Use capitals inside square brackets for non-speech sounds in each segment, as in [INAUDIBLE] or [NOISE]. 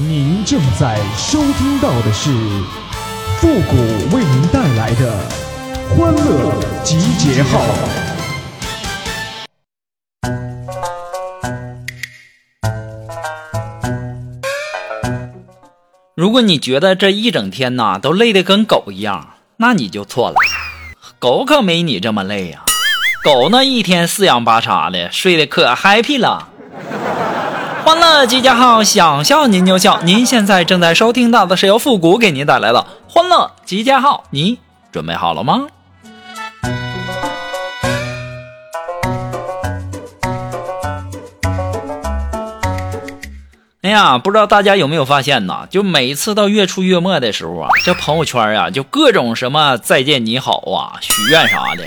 您正在收听到的是复古为您带来的欢乐集结号。如果你觉得这一整天呐都累得跟狗一样，那你就错了。狗可没你这么累呀，狗那一天四仰八叉的，睡得可 happy 了。欢乐集结号，想笑您就笑。您现在正在收听到的是由复古给您带来的欢乐集结号，你准备好了吗？哎呀，不知道大家有没有发现呢？就每次到月初月末的时候啊，这朋友圈啊，就各种什么再见你好啊、许愿啥的，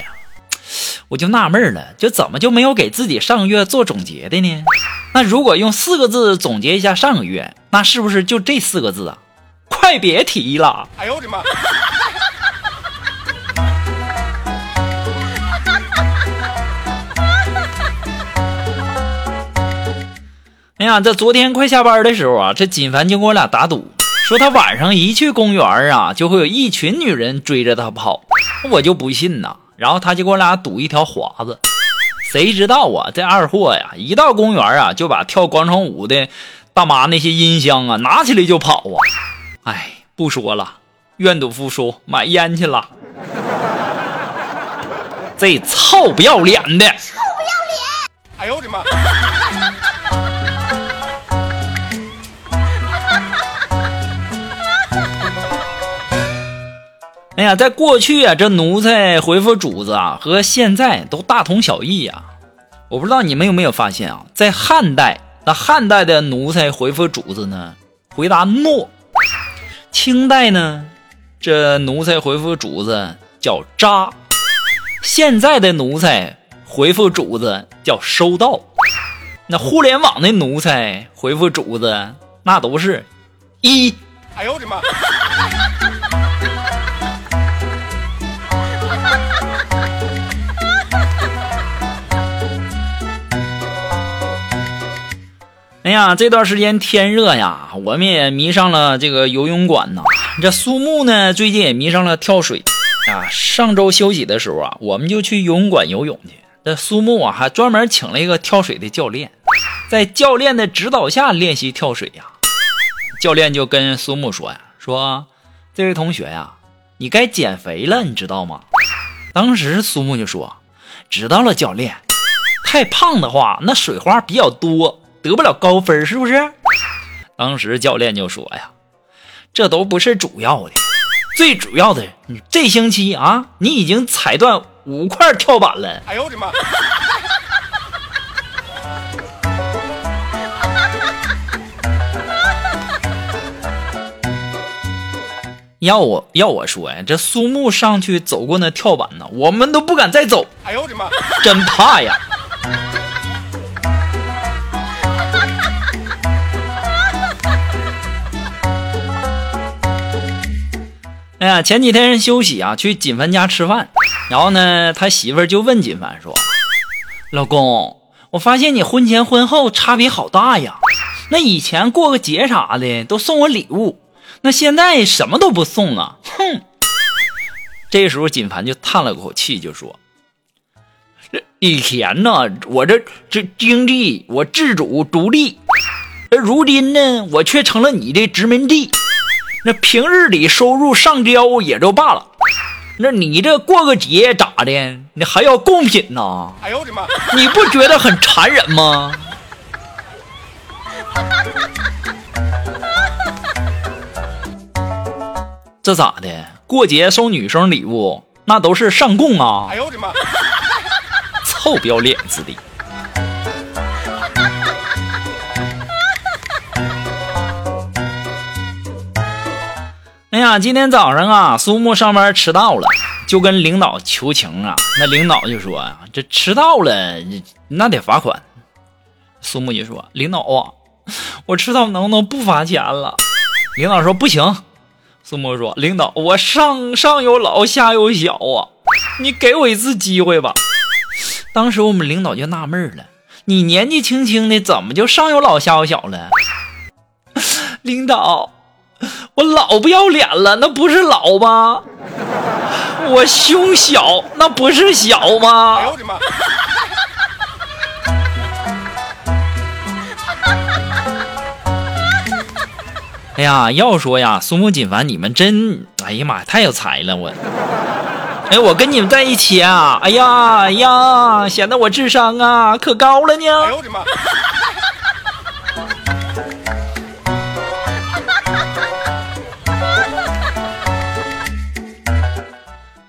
我就纳闷了，就怎么就没有给自己上个月做总结的呢？那如果用四个字总结一下上个月，那是不是就这四个字啊？快别提了！哎呦我的妈！[LAUGHS] 哎呀，这昨天快下班的时候啊，这锦凡就跟我俩打赌，说他晚上一去公园啊，就会有一群女人追着他跑。我就不信呐，然后他就跟我俩赌一条华子。谁知道啊，这二货呀，一到公园啊，就把跳广场舞的大妈那些音箱啊拿起来就跑啊。哎，不说了，愿赌服输，买烟去了。[LAUGHS] 这臭不要脸的！臭不要脸！哎呦我的妈！哎呀，在过去啊，这奴才回复主子啊，和现在都大同小异呀。我不知道你们有没有发现啊，在汉代，那汉代的奴才回复主子呢，回答诺；清代呢，这奴才回复主子叫渣；现在的奴才回复主子叫收到。那互联网的奴才回复主子，那都是一。哎呦我的妈！哎呀，这段时间天热呀，我们也迷上了这个游泳馆呐。这苏木呢，最近也迷上了跳水啊。上周休息的时候啊，我们就去游泳馆游泳去。这苏木啊，还专门请了一个跳水的教练，在教练的指导下练习跳水呀。教练就跟苏木说呀：“说这位同学呀，你该减肥了，你知道吗？”当时苏木就说：“知道了，教练。太胖的话，那水花比较多。”得不了高分是不是？当时教练就说呀：“这都不是主要的，最主要的，你这星期啊，你已经踩断五块跳板了。”哎呦我的妈！[LAUGHS] 要我要我说呀，这苏木上去走过那跳板呢，我们都不敢再走。哎呦我的妈！真怕呀！呀，前几天休息啊，去锦凡家吃饭，然后呢，他媳妇就问锦凡说：“老公，我发现你婚前婚后差别好大呀。那以前过个节啥的都送我礼物，那现在什么都不送了。”哼。这时候锦凡就叹了口气，就说：“以前呢，我这这经济我自主独立，而如今呢，我却成了你的殖民地。”那平日里收入上交也就罢了，那你这过个节咋的？你还要贡品呢？哎呦我的妈！你不觉得很残忍吗？[LAUGHS] 这咋的？过节送女生礼物，那都是上供啊！哎呦我的妈！[LAUGHS] 臭不要脸子的！呀，今天早上啊，苏木上班迟到了，就跟领导求情啊。那领导就说啊：“这迟到了，那得罚款。”苏木就说：“领导啊，[LAUGHS] 我迟到能不能不罚钱了？”领导说：“不行。”苏木说：“领导，我上上有老下有小啊，你给我一次机会吧。”当时我们领导就纳闷了：“你年纪轻轻的，怎么就上有老下有小了？” [LAUGHS] 领导，我老不要脸了，那不是老吗？我胸小，那不是小吗？哎呦我的妈！哎呀，要说呀，苏木锦凡，你们真，哎呀妈呀，太有才了我。哎，我跟你们在一起啊，哎呀哎呀，显得我智商啊可高了呢。哎呦我的妈！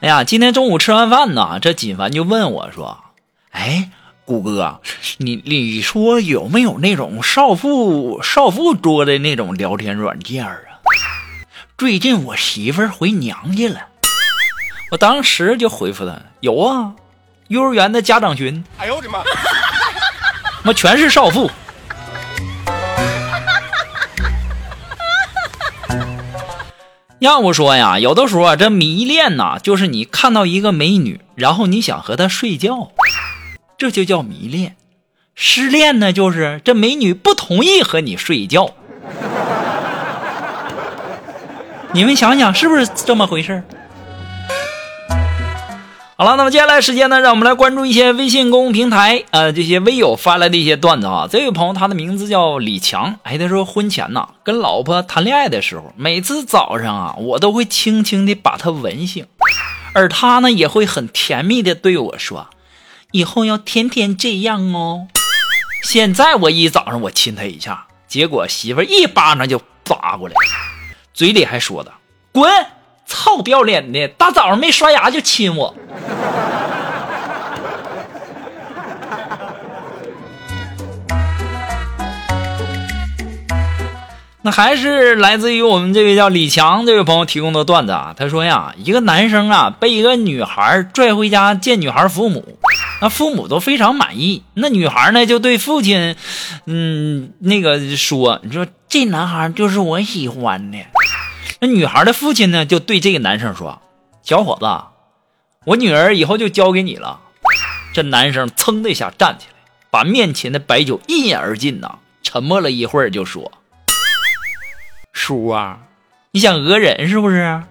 哎呀，今天中午吃完饭呢，这锦凡就问我说：“哎，谷哥，你你说有没有那种少妇少妇多的那种聊天软件啊？最近我媳妇儿回娘家了。”我当时就回复他：“有啊，幼儿园的家长群。”哎呦我的妈！[LAUGHS] 妈全是少妇。要不说呀，有的时候啊，这迷恋呐，就是你看到一个美女，然后你想和她睡觉，这就叫迷恋；失恋呢，就是这美女不同意和你睡觉。你们想想，是不是这么回事？好了，那么接下来时间呢，让我们来关注一些微信公众平台，呃，这些微友发来的一些段子啊。这位朋友他的名字叫李强，哎，他说婚前呐，跟老婆谈恋爱的时候，每次早上啊，我都会轻轻的把她吻醒，而他呢，也会很甜蜜的对我说，以后要天天这样哦。现在我一早上我亲他一下，结果媳妇一巴掌就打过来，嘴里还说的滚。操不要脸的，大早上没刷牙就亲我。[LAUGHS] 那还是来自于我们这位叫李强这位朋友提供的段子啊。他说呀，一个男生啊被一个女孩拽回家见女孩父母，那父母都非常满意。那女孩呢就对父亲，嗯，那个说，你说这男孩就是我喜欢的。那女孩的父亲呢，就对这个男生说：“小伙子，我女儿以后就交给你了。”这男生噌的一下站起来，把面前的白酒一饮而尽呐，沉默了一会儿就说：“叔啊，你想讹人是不是？”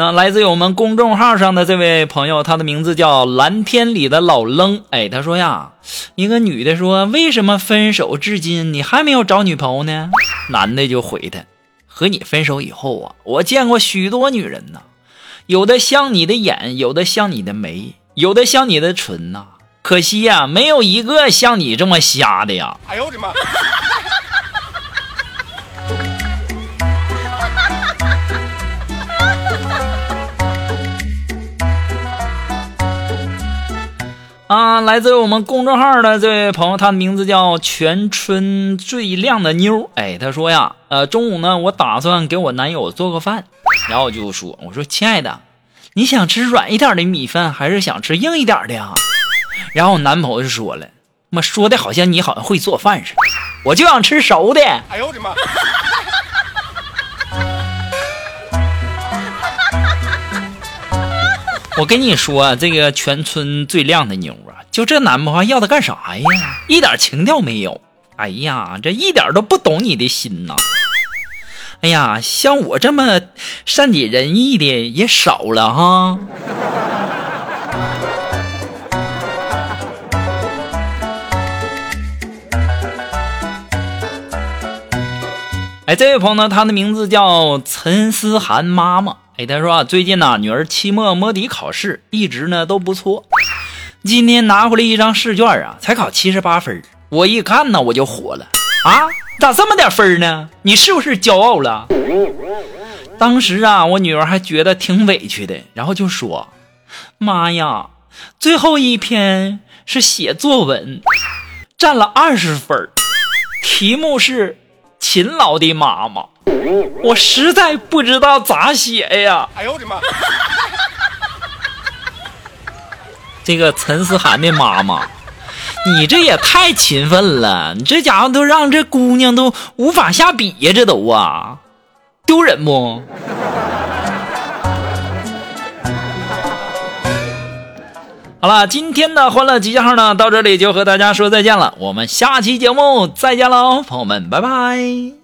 那来自我们公众号上的这位朋友，他的名字叫蓝天里的老愣。哎，他说呀，一个女的说，为什么分手至今你还没有找女朋友呢？男的就回他，和你分手以后啊，我见过许多女人呐，有的像你的眼，有的像你的眉，有的像你的唇呐，可惜呀，没有一个像你这么瞎的呀。哎呦我的妈！啊，来自于我们公众号的这位朋友，他的名字叫全村最靓的妞。哎，他说呀，呃，中午呢，我打算给我男友做个饭，然后我就说，我说亲爱的，你想吃软一点的米饭，还是想吃硬一点的呀？然后我男朋友就说了，妈说的好像你好像会做饭似的，我就想吃熟的。哎呦我的妈！我跟你说，这个全村最靓的妞啊，就这男朋友要他干啥呀？一点情调没有。哎呀，这一点都不懂你的心呐！哎呀，像我这么善解人意的也少了哈。哎，这位朋友呢，他的名字叫陈思涵妈妈。哎，他说啊，最近呢，女儿期末摸底考试一直呢都不错，今天拿回来一张试卷啊，才考七十八分。我一看呢，我就火了啊，咋这么点分呢？你是不是骄傲了？当时啊，我女儿还觉得挺委屈的，然后就说：“妈呀，最后一篇是写作文，占了二十分，题目是勤劳的妈妈。”我实在不知道咋写呀！哎呦我的妈！[LAUGHS] 这个陈思涵的妈妈，你这也太勤奋了，你这家伙都让这姑娘都无法下笔呀，这都啊，丢人不？好了，今天的欢乐集结号呢，到这里就和大家说再见了。我们下期节目再见喽，朋友们，拜拜。